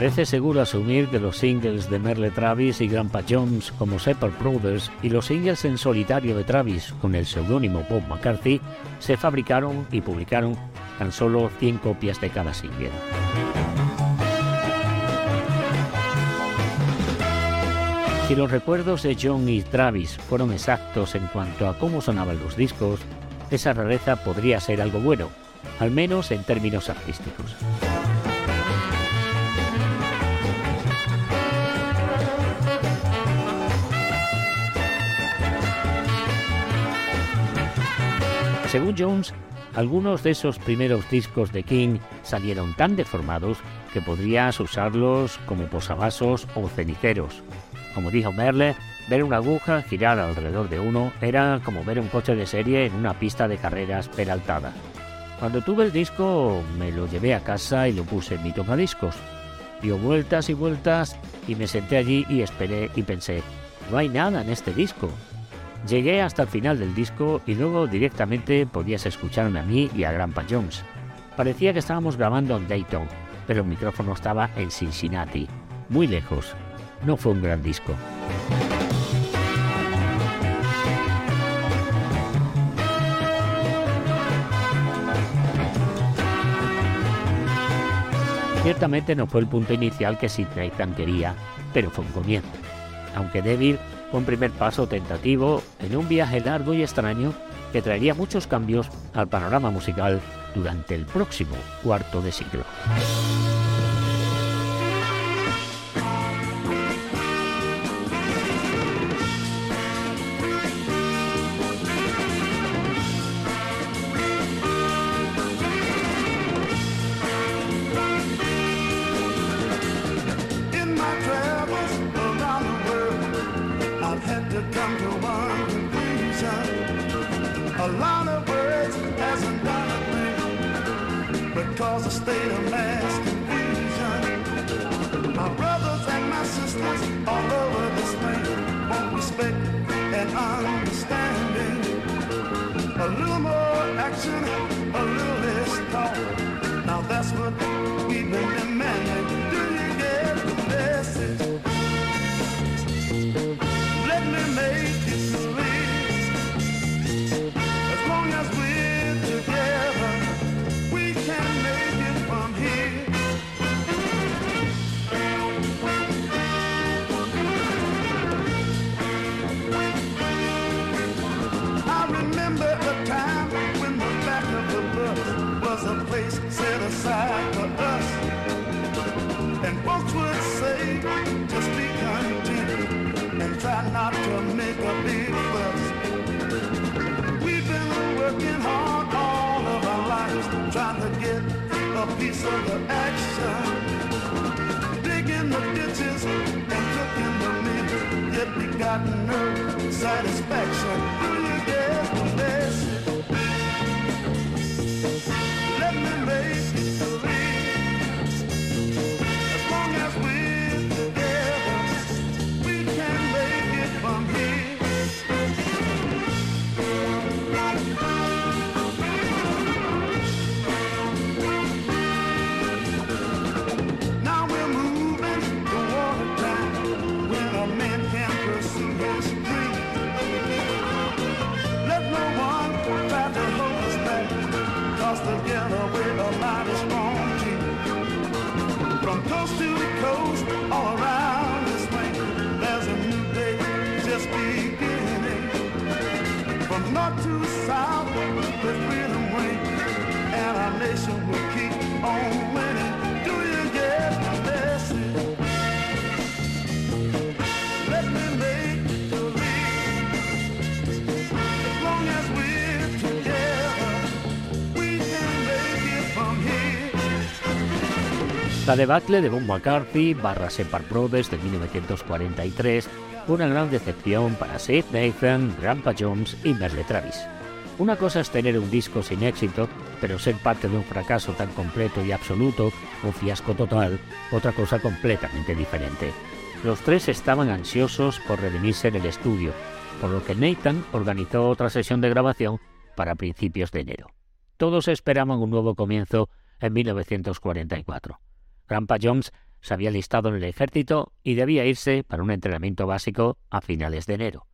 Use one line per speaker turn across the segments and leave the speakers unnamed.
Parece seguro asumir que los singles de Merle Travis y Grandpa Jones como Separate Brothers y los singles en solitario de Travis con el seudónimo Bob McCarthy se fabricaron y publicaron tan solo 100 copias de cada single. Si los recuerdos de John y Travis fueron exactos en cuanto a cómo sonaban los discos, esa rareza podría ser algo bueno, al menos en términos artísticos. Según Jones, algunos de esos primeros discos de King salieron tan deformados que podrías usarlos como posavasos o ceniceros. Como dijo Merle, ver una aguja girar alrededor de uno era como ver un coche de serie en una pista de carreras peraltada. Cuando tuve el disco me lo llevé a casa y lo puse en mi tocadiscos. Dio vueltas y vueltas y me senté allí y esperé y pensé, no hay nada en este disco, Llegué hasta el final del disco y luego directamente podías escucharme a mí y a Grandpa Jones. Parecía que estábamos grabando en Dayton, pero el micrófono estaba en Cincinnati, muy lejos. No fue un gran disco. Ciertamente no fue el punto inicial que Sid Nathan quería, pero fue un comienzo. Aunque débil, un primer paso tentativo en un viaje largo y extraño que traería muchos cambios al panorama musical durante el próximo cuarto de siglo. La debacle de Bob McCarthy barra Separ Brothers de 1943 fue una gran decepción para Sid Nathan, Grandpa Jones y Merle Travis. Una cosa es tener un disco sin éxito, pero ser parte de un fracaso tan completo y absoluto, un fiasco total, otra cosa completamente diferente. Los tres estaban ansiosos por redimirse en el estudio, por lo que Nathan organizó otra sesión de grabación para principios de enero. Todos esperaban un nuevo comienzo en 1944. Grandpa Jones se había listado en el ejército y debía irse para un entrenamiento básico a finales de enero.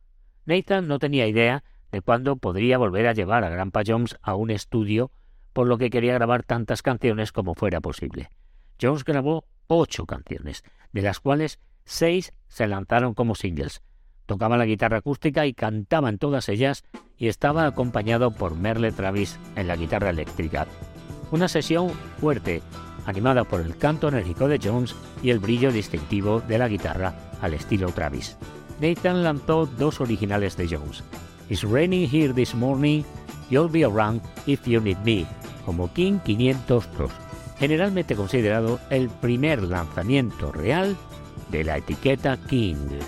Nathan no tenía idea de cuándo podría volver a llevar a Grandpa Jones a un estudio, por lo que quería grabar tantas canciones como fuera posible. Jones grabó ocho canciones, de las cuales seis se lanzaron como singles. Tocaba la guitarra acústica y cantaba en todas ellas y estaba acompañado por Merle Travis en la guitarra eléctrica. Una sesión fuerte, animada por el canto enérgico de Jones y el brillo distintivo de la guitarra al estilo Travis. Nathan lanzó dos originales de Jones, It's Raining Here This Morning, You'll Be Around If You Need Me, como King 502, generalmente considerado el primer lanzamiento real de la etiqueta King.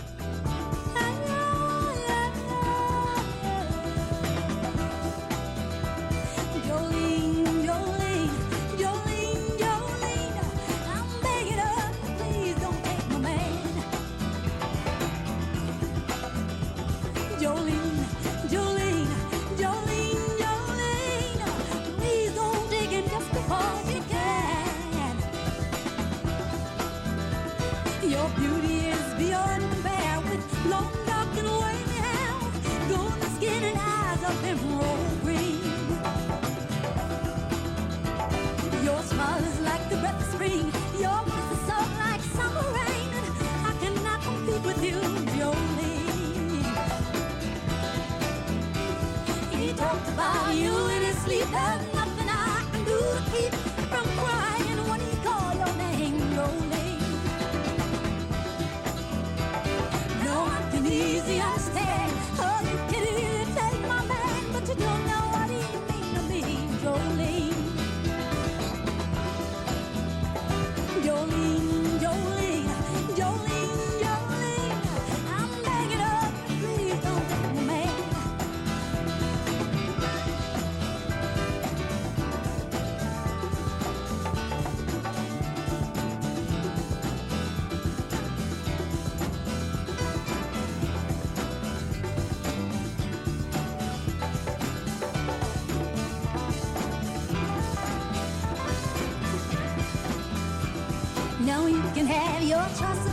trust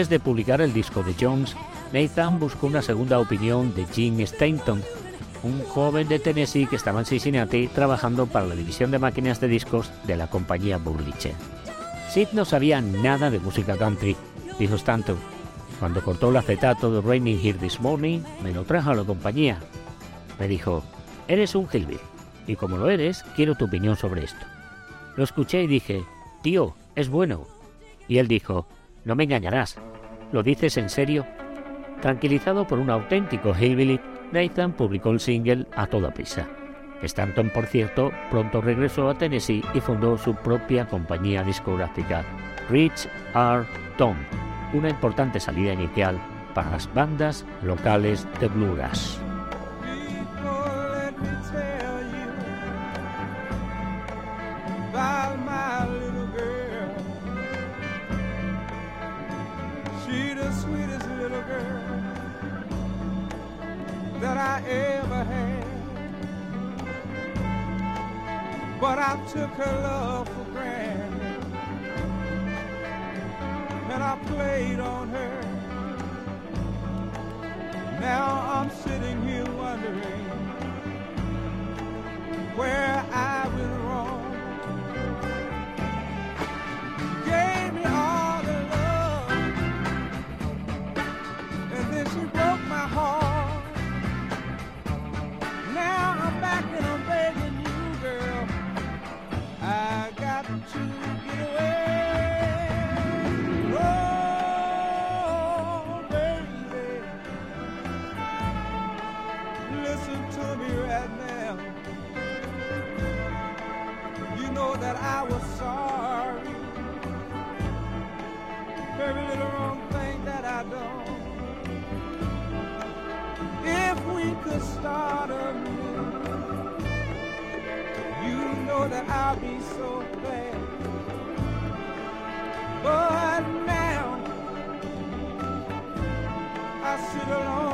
Antes de publicar el disco de Jones, Nathan buscó una segunda opinión de Jim Stanton, un joven de Tennessee que estaba en Cincinnati trabajando para la división de máquinas de discos de la compañía Burliche. Sid no sabía nada de música country, dijo Stanton. Cuando cortó el acetato de Raining Here This Morning, me lo trajo a la compañía. Me dijo, eres un hillbilly, y como lo eres, quiero tu opinión sobre esto. Lo escuché y dije, tío, es bueno. Y él dijo, no me engañarás. ¿Lo dices en serio? Tranquilizado por un auténtico hillbilly, Nathan publicó el single a toda prisa. Stanton, por cierto, pronto regresó a Tennessee y fundó su propia compañía discográfica, Rich R. Tom, una importante salida inicial para las bandas locales de bluegrass. But I took her love for granted. And I played on her. Now I'm sitting here wondering where I went wrong.
Every little wrong thing that I. If we could start anew, you know that I'll be so glad. But now I sit alone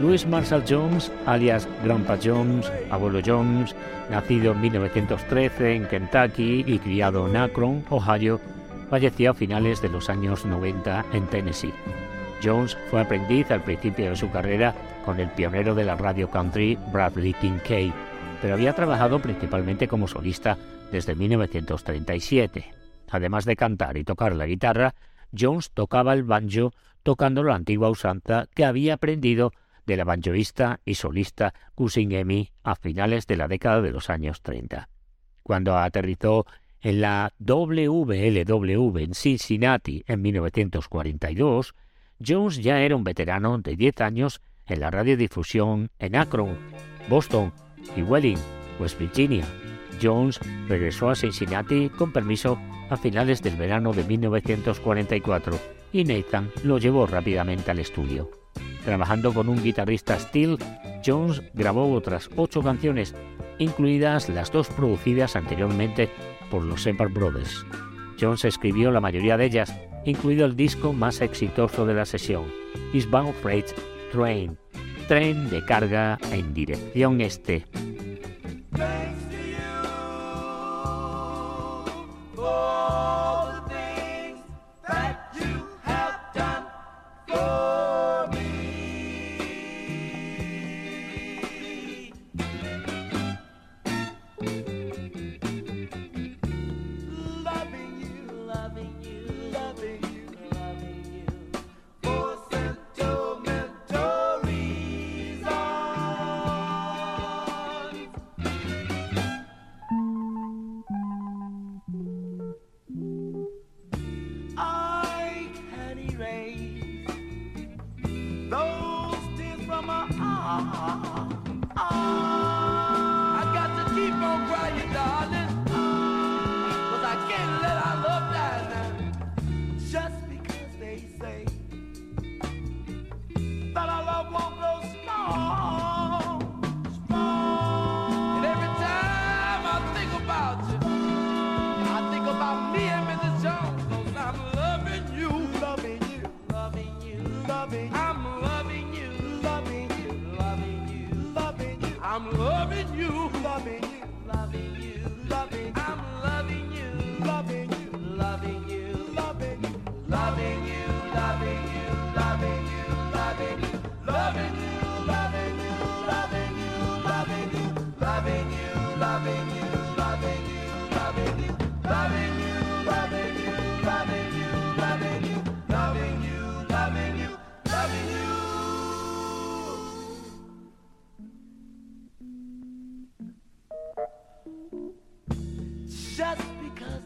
Louis Marshall Jones, alias Grandpa Jones, abuelo Jones, nacido en 1913 en Kentucky y criado en Akron, Ohio, falleció a finales de los años 90 en Tennessee. Jones fue aprendiz al principio de su carrera con el pionero de la radio country Bradley Kincaid, pero había trabajado principalmente como solista desde 1937. Además de cantar y tocar la guitarra, Jones tocaba el banjo tocando la antigua usanza que había aprendido de la banjoista y solista Cousin Emmy a finales de la década de los años 30. Cuando aterrizó en la WLW en Cincinnati en 1942, Jones ya era un veterano de 10 años en la radiodifusión en Akron, Boston y Welling, West Virginia. Jones regresó a Cincinnati con permiso a finales del verano de 1944 y Nathan lo llevó rápidamente al estudio. Trabajando con un guitarrista Steel, Jones grabó otras ocho canciones, incluidas las dos producidas anteriormente por los Separ Brothers. Jones escribió la mayoría de ellas, incluido el disco más exitoso de la sesión, Eastbound Freight Train, tren de carga en dirección este.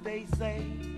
They say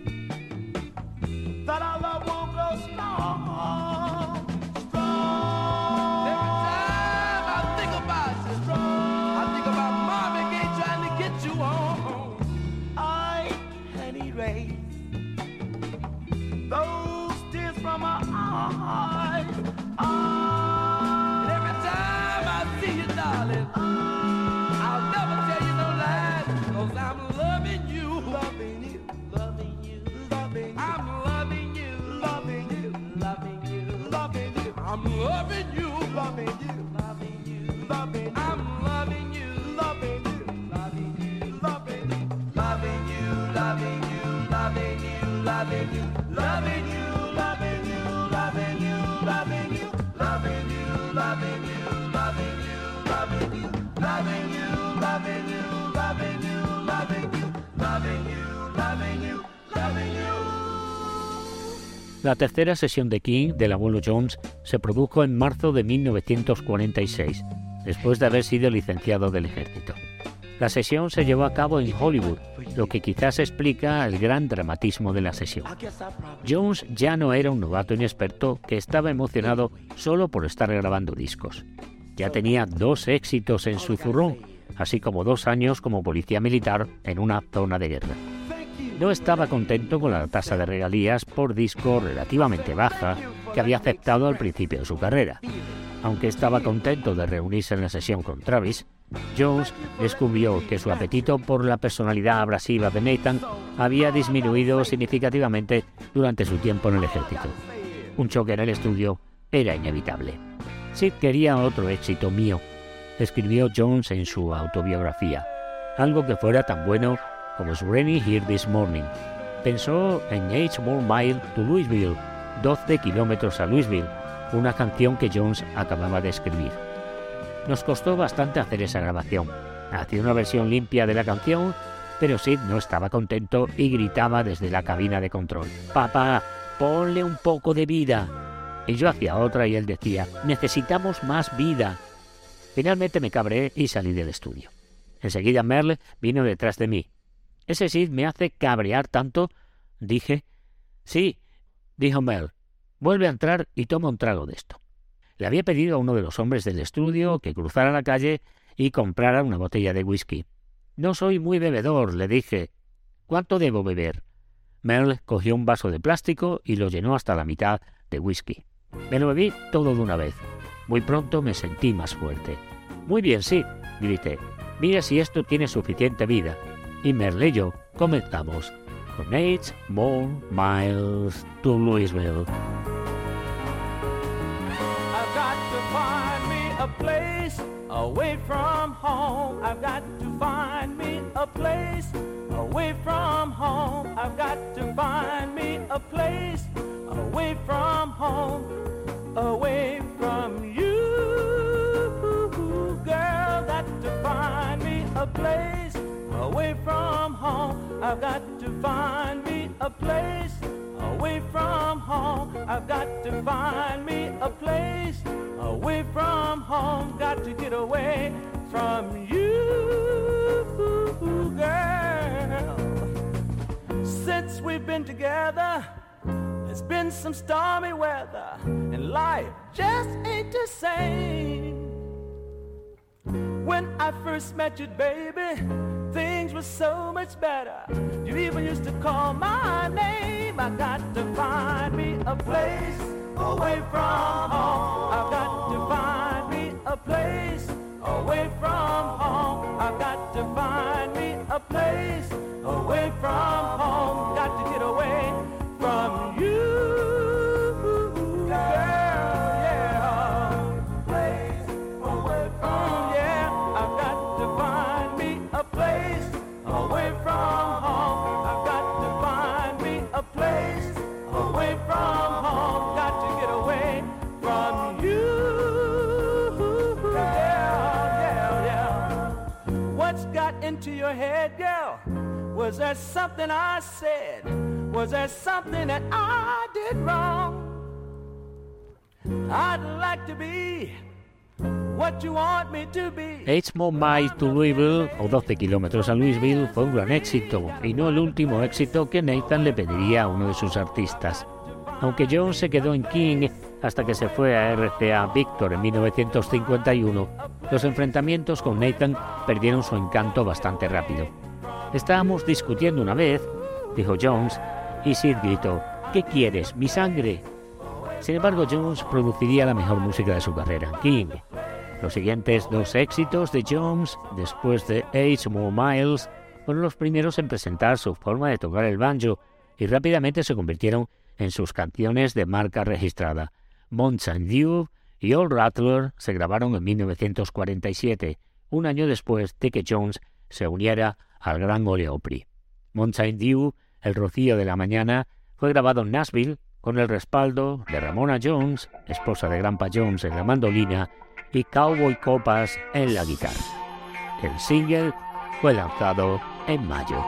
La tercera sesión de King del abuelo Jones se produjo en marzo de 1946, después de haber sido licenciado del ejército. La sesión se llevó a cabo en Hollywood, lo que quizás explica el gran dramatismo de la sesión. Jones ya no era un novato inexperto que estaba emocionado solo por estar grabando discos. Ya tenía dos éxitos en su zurrón, así como dos años como policía militar en una zona de guerra no estaba contento con la tasa de regalías por disco relativamente baja que había aceptado al principio de su carrera. Aunque estaba contento de reunirse en la sesión con Travis, Jones descubrió que su apetito por la personalidad abrasiva de Nathan había disminuido significativamente durante su tiempo en el ejército. Un choque en el estudio era inevitable. Sid quería otro éxito mío, escribió Jones en su autobiografía, algo que fuera tan bueno como es Rainy Here This Morning. Pensó en Eight More Mile to Louisville, 12 kilómetros a Louisville, una canción que Jones acababa de escribir. Nos costó bastante hacer esa grabación. Hacía una versión limpia de la canción, pero Sid no estaba contento y gritaba desde la cabina de control. Papá, ponle un poco de vida. Y yo hacía otra y él decía, necesitamos más vida. Finalmente me cabré y salí del estudio. Enseguida Merle vino detrás de mí. Ese Sid me hace cabrear tanto, dije. Sí, dijo Mel. Vuelve a entrar y toma un trago de esto. Le había pedido a uno de los hombres del estudio que cruzara la calle y comprara una botella de whisky. No soy muy bebedor, le dije. ¿Cuánto debo beber? Mel cogió un vaso de plástico y lo llenó hasta la mitad de whisky. Me lo bebí todo de una vez. Muy pronto me sentí más fuerte. Muy bien, sí, grité. Mira si esto tiene suficiente vida y Merle y yo comenzamos con Eight More Miles to Louisville.
I've got to find me a place away from home. I've got to find me a place away from home. I've got to find me a place away from home, away from you, girl. Got to find me a place away from home. I've got to find me a place away from home. I've got to find me a place away from home. Got to get away from you, girl. Since we've been together, it's been some stormy weather, and life just ain't the same. When I first met you, baby, things were so much better. You even used to call my name. I got to find me a place away from home. I've got to find me a place away from home. I've got to find me a place away from home. Got to get away from you. What's got into your head, girl? Was there something I said? Was there something that I did wrong? I'd like to be what you want me to be.
Eight Miles to Louisville, o 12 kilómetros a Louisville, fue un gran éxito, y no el último éxito que Nathan le pediría a uno de sus artistas. Aunque Jones se quedó en King hasta que se fue a RCA Victor en 1951, los enfrentamientos con Nathan perdieron su encanto bastante rápido. Estábamos discutiendo una vez, dijo Jones, y Sid gritó, ¿qué quieres, mi sangre? Sin embargo, Jones produciría la mejor música de su carrera, King. Los siguientes dos éxitos de Jones, después de Eight More Miles, fueron los primeros en presentar su forma de tocar el banjo y rápidamente se convirtieron en sus canciones de marca registrada. Mountain Dew y Old Rattler se grabaron en 1947, un año después de que Jones se uniera al gran Ole Opry. Dew, El Rocío de la Mañana, fue grabado en Nashville con el respaldo de Ramona Jones, esposa de Grandpa Jones en la mandolina, y Cowboy Copas en la guitarra. El single fue lanzado en mayo.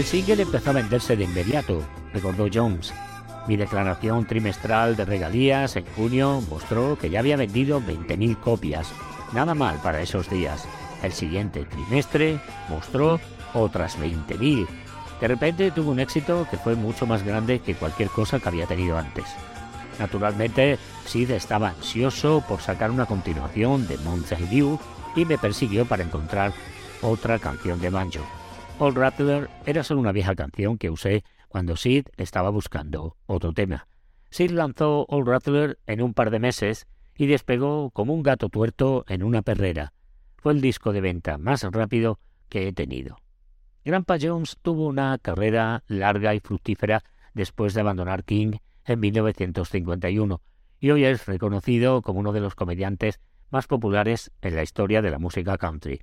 El single empezó a venderse de inmediato, recordó Jones. Mi declaración trimestral de regalías en junio mostró que ya había vendido 20.000 copias. Nada mal para esos días. El siguiente trimestre mostró otras 20.000. De repente tuvo un éxito que fue mucho más grande que cualquier cosa que había tenido antes. Naturalmente, Sid estaba ansioso por sacar una continuación de Mountain View y me persiguió para encontrar otra canción de banjo. Old Rattler era solo una vieja canción que usé cuando Sid estaba buscando otro tema. Sid lanzó Old Rattler en un par de meses y despegó como un gato tuerto en una perrera. Fue el disco de venta más rápido que he tenido. Grandpa Jones tuvo una carrera larga y fructífera después de abandonar King en 1951 y hoy es reconocido como uno de los comediantes más populares en la historia de la música country.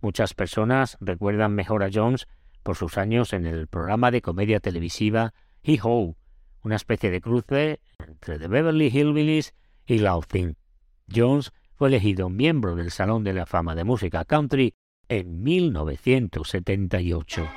Muchas personas recuerdan mejor a Jones por sus años en el programa de comedia televisiva Hee Ho, una especie de cruce entre The Beverly Hillbillies y Loud. Jones fue elegido miembro del Salón de la Fama de Música Country en 1978.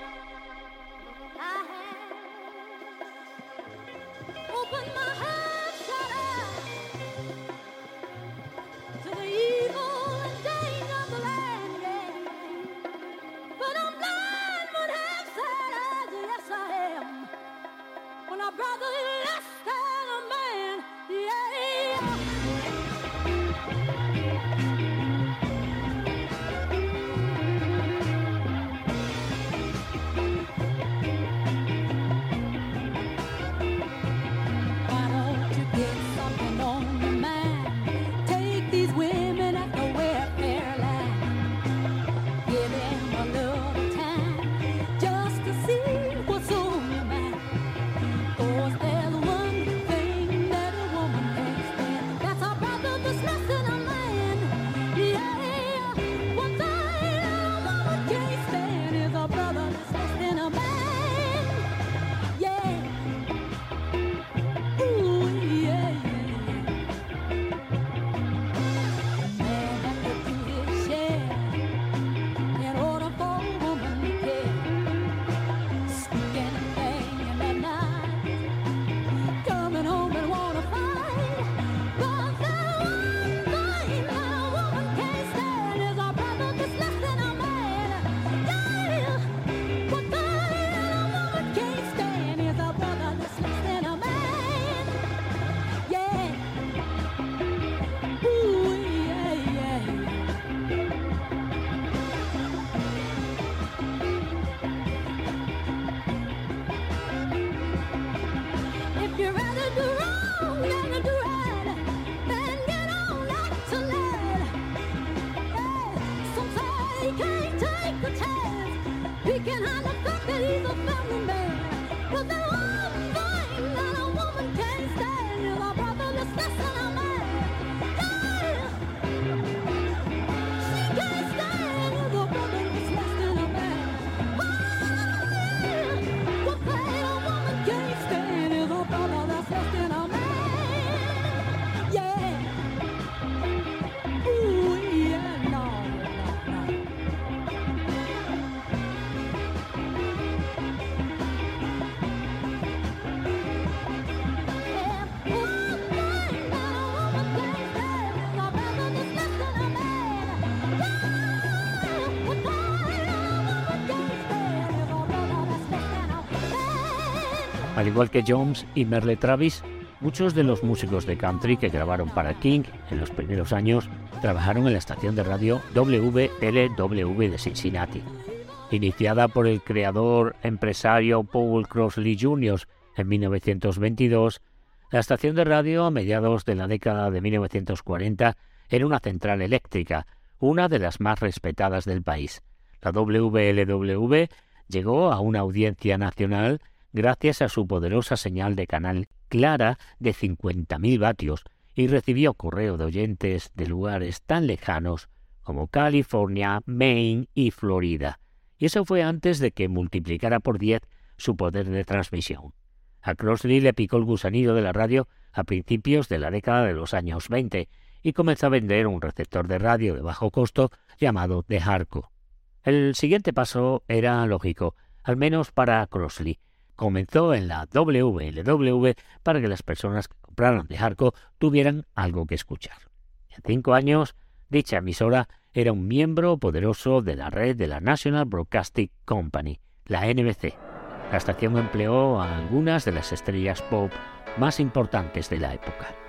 Al igual que Jones y Merle Travis, muchos de los músicos de country que grabaron para King en los primeros años trabajaron en la estación de radio WLW de Cincinnati. Iniciada por el creador empresario Paul Crossley Jr. en 1922, la estación de radio a mediados de la década de 1940 era una central eléctrica, una de las más respetadas del país. La WLW llegó a una audiencia nacional gracias a su poderosa señal de canal clara de 50.000 vatios y recibió correo de oyentes de lugares tan lejanos como California, Maine y Florida. Y eso fue antes de que multiplicara por 10 su poder de transmisión. A Crossley le picó el gusanillo de la radio a principios de la década de los años 20 y comenzó a vender un receptor de radio de bajo costo llamado The Harco. El siguiente paso era lógico, al menos para Crossley. Comenzó en la WLW para que las personas que compraran The Harco tuvieran algo que escuchar. En cinco años, dicha emisora era un miembro poderoso de la red de la National Broadcasting Company, la NBC. La estación empleó a algunas de las estrellas pop más importantes de la época.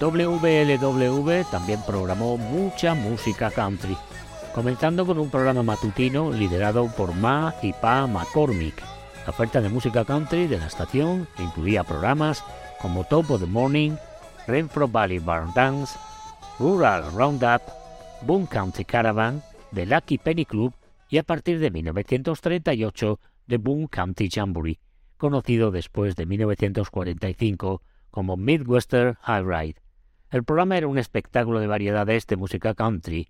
WLW también programó mucha música country, comenzando con un programa matutino liderado por Ma y Pa McCormick. La oferta de música country de la estación incluía programas como Top of the Morning, Renfro Valley Barn Dance, Rural Roundup, Boone County Caravan, The Lucky Penny Club y a partir de 1938 The Boone County Jamboree, conocido después de 1945 como Midwestern High Ride. El programa era un espectáculo de variedades de música country.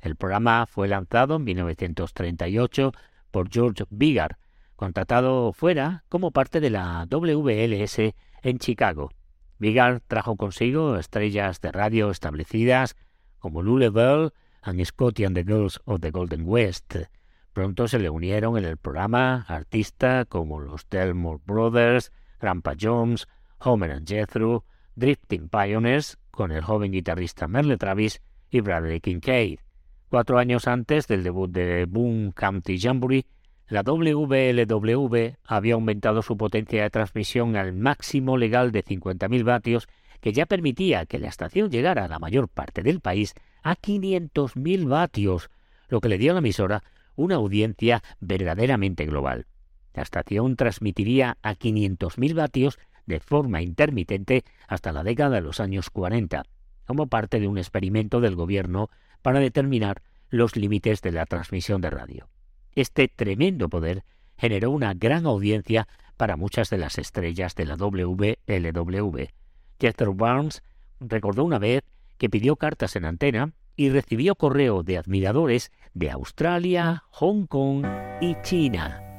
El programa fue lanzado en 1938 por George Bigard, contratado fuera como parte de la WLS en Chicago. Bigard trajo consigo estrellas de radio establecidas como Lule Bell and Scotty and the Girls of the Golden West, Pronto se le unieron en el programa artistas como los Delmore Brothers, Grandpa Jones, Homer and Jethro, Drifting Pioneers, con el joven guitarrista Merle Travis y Bradley Kincaid. Cuatro años antes del debut de Boone County Jamboree, la WLW había aumentado su potencia de transmisión al máximo legal de 50.000 vatios, que ya permitía que la estación llegara a la mayor parte del país a 500.000 vatios, lo que le dio a la emisora una audiencia verdaderamente global. La estación transmitiría a 500.000 vatios de forma intermitente hasta la década de los años 40, como parte de un experimento del gobierno para determinar los límites de la transmisión de radio. Este tremendo poder generó una gran audiencia para muchas de las estrellas de la WLW. Jethro Barnes recordó una vez que pidió cartas en antena y recibió correo de admiradores de Australia, Hong Kong y China.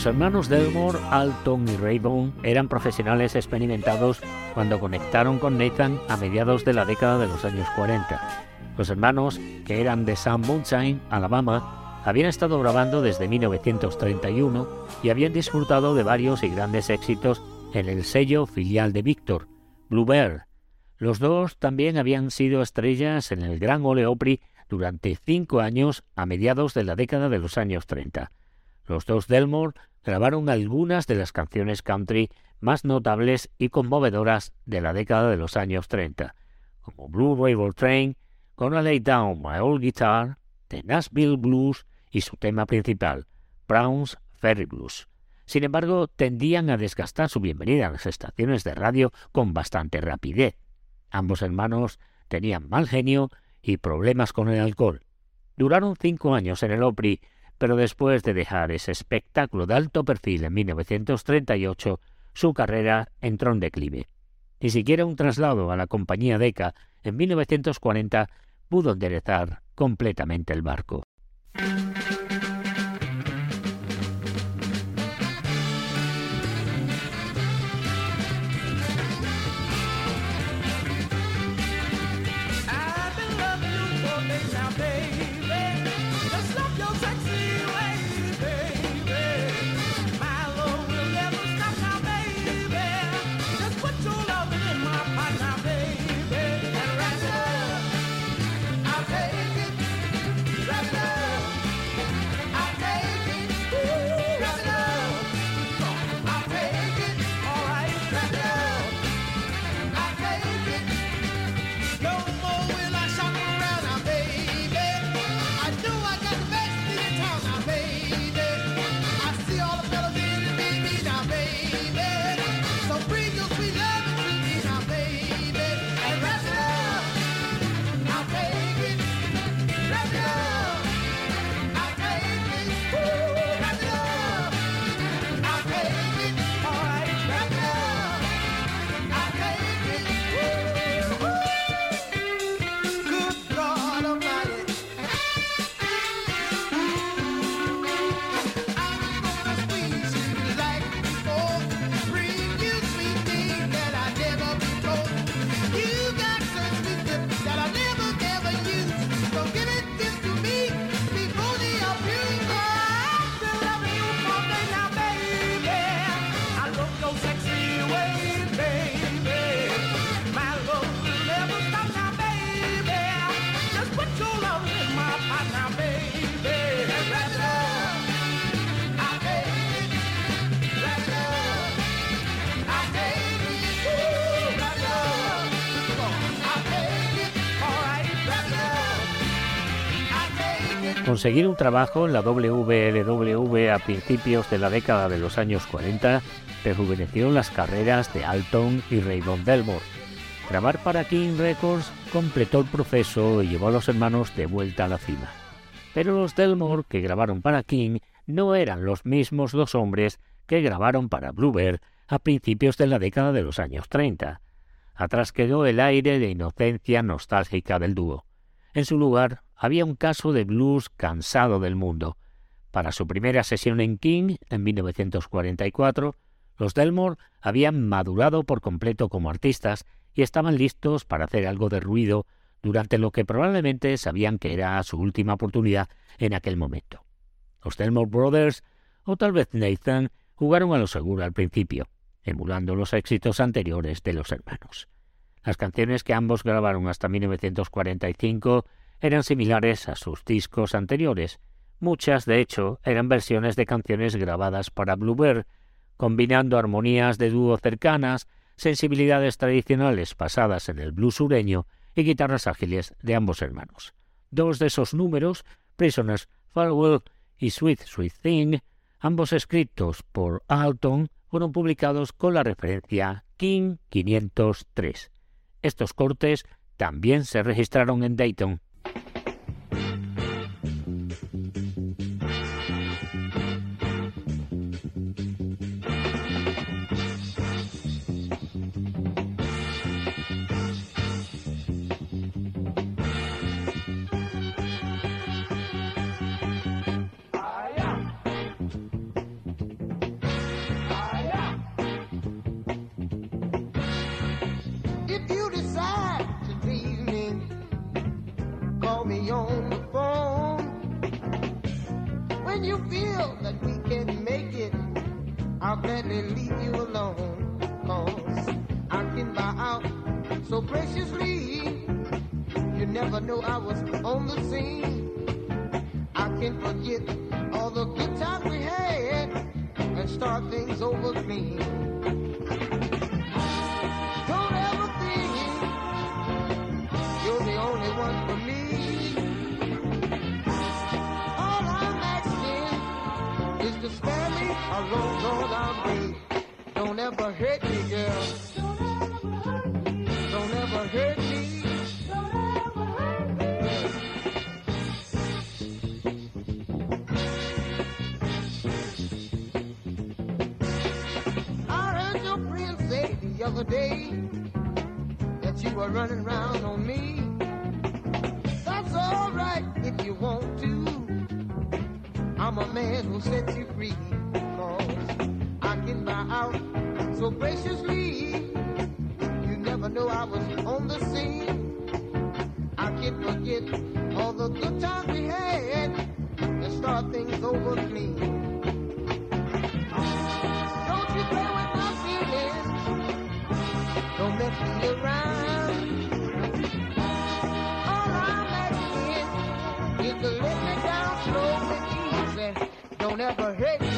Los hermanos Delmore, Alton y Raybone eran profesionales experimentados cuando conectaron con Nathan a mediados de la década de los años 40. Los hermanos, que eran de Sam Mountain, Alabama, habían estado grabando desde 1931 y habían disfrutado de varios y grandes éxitos en el sello filial de Victor, Blue Bear. Los dos también habían sido estrellas en el Gran Ole Opry durante cinco años a mediados de la década de los años 30. Los dos Delmore grabaron algunas de las canciones country más notables y conmovedoras de la década de los años 30, como Blue Railroad Train, Gonna Lay Down My Old Guitar, The Nashville Blues y su tema principal, Brown's Ferry Blues. Sin embargo, tendían a desgastar su bienvenida a las estaciones de radio con bastante rapidez. Ambos hermanos tenían mal genio y problemas con el alcohol. Duraron cinco años en el Opry, pero después de dejar ese espectáculo de alto perfil en 1938, su carrera entró en declive. Ni siquiera un traslado a la compañía Decca en 1940 pudo enderezar completamente el barco. Conseguir un trabajo en la WLW a principios de la década de los años 40 rejuveneció las carreras de Alton y Raymond Delmore. Grabar para King Records completó el proceso y llevó a los hermanos de vuelta a la cima. Pero los Delmore que grabaron para King no eran los mismos dos hombres que grabaron para Bluebird a principios de la década de los años 30. Atrás quedó el aire de inocencia nostálgica del dúo. En su lugar había un caso de blues cansado del mundo. Para su primera sesión en King, en 1944, los Delmore habían madurado por completo como artistas y estaban listos para hacer algo de ruido durante lo que probablemente sabían que era su última oportunidad en aquel momento. Los Delmore Brothers, o tal vez Nathan, jugaron a lo seguro al principio, emulando los éxitos anteriores de los hermanos. Las canciones que ambos grabaron hasta 1945 eran similares a sus discos anteriores. Muchas, de hecho, eran versiones de canciones grabadas para Bluebird, combinando armonías de dúo cercanas, sensibilidades tradicionales pasadas en el blues sureño y guitarras ágiles de ambos hermanos. Dos de esos números, Prisoners Farewell y Sweet Sweet Thing, ambos escritos por Alton, fueron publicados con la referencia King 503. Estos cortes también se registraron en Dayton.
Don't mess me around. All I'm asking is to let me down slow and easy. Don't ever hurt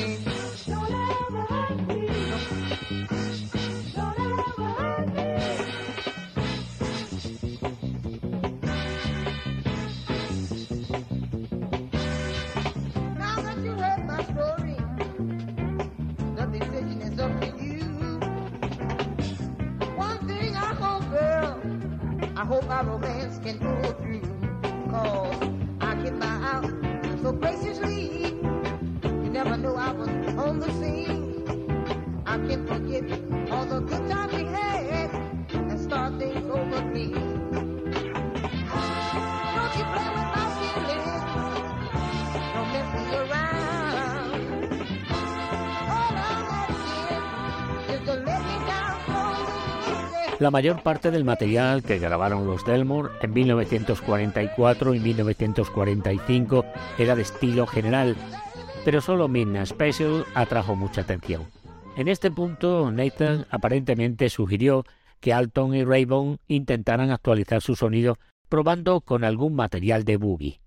La mayor parte del material que grabaron los Delmore en 1944 y 1945 era de estilo general, pero solo Midnight Special atrajo mucha atención. En este punto, Nathan aparentemente sugirió que Alton y Raybon intentaran actualizar su sonido probando con algún material de boogie.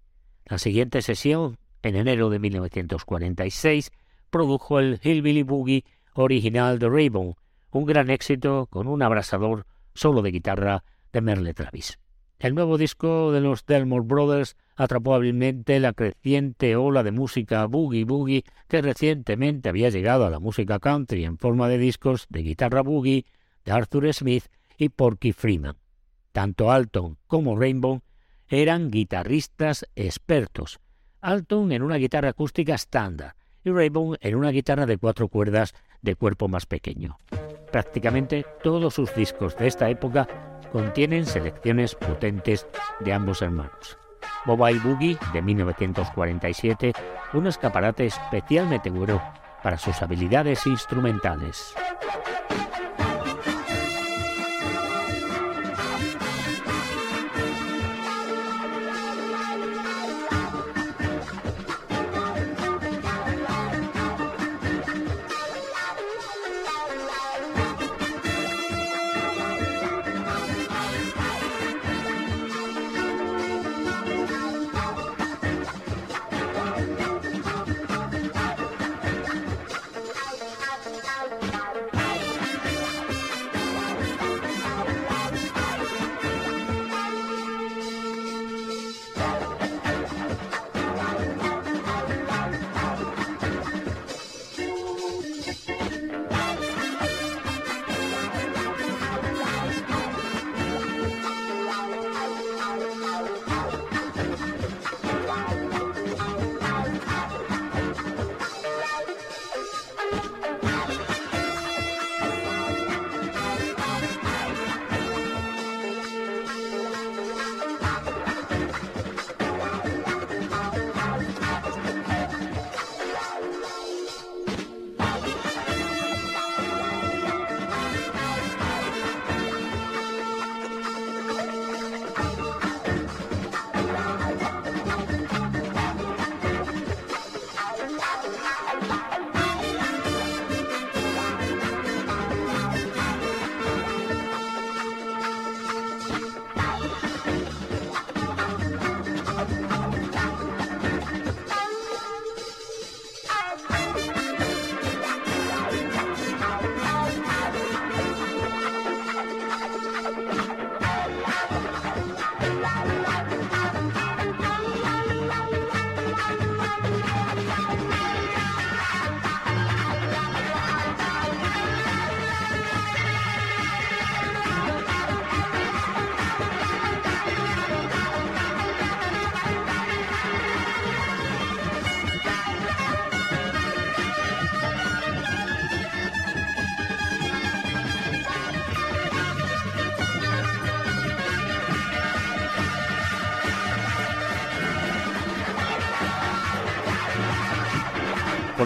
La siguiente sesión, en enero de 1946, produjo el Hillbilly Boogie original de Raybon, un gran éxito con un abrasador solo de guitarra de Merle Travis. El nuevo disco de los Delmore Brothers atrapó hábilmente la creciente ola de música boogie boogie que recientemente había llegado a la música country en forma de discos de guitarra boogie de Arthur Smith y Porky Freeman. Tanto Alton como Rainbow eran guitarristas expertos. Alton en una guitarra acústica estándar y Rainbow en una guitarra de cuatro cuerdas de cuerpo más pequeño. Prácticamente todos sus discos de esta época contienen selecciones potentes de ambos hermanos. Bobby Boogie de 1947, un escaparate especialmente bueno para sus habilidades instrumentales.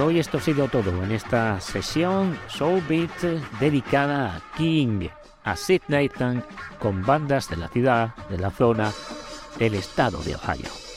Hoy esto ha sido todo en esta sesión Soul Beat dedicada a King, a Sid Nathan, con bandas de la ciudad, de la zona, del estado de Ohio.